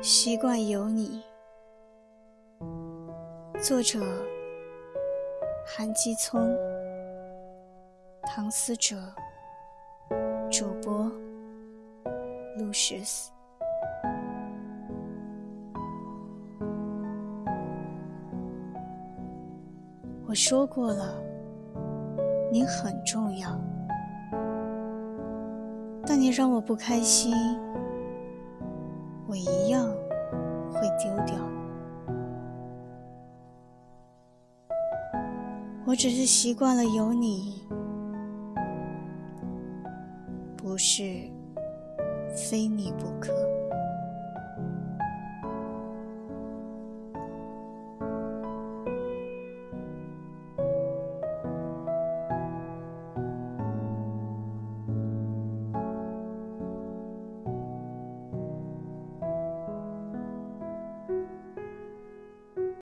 习惯有你。作者：韩基聪、唐思哲。主播：Lucius。我说过了，你很重要，但你让我不开心，我一样会丢掉。我只是习惯了有你，不是非你不可。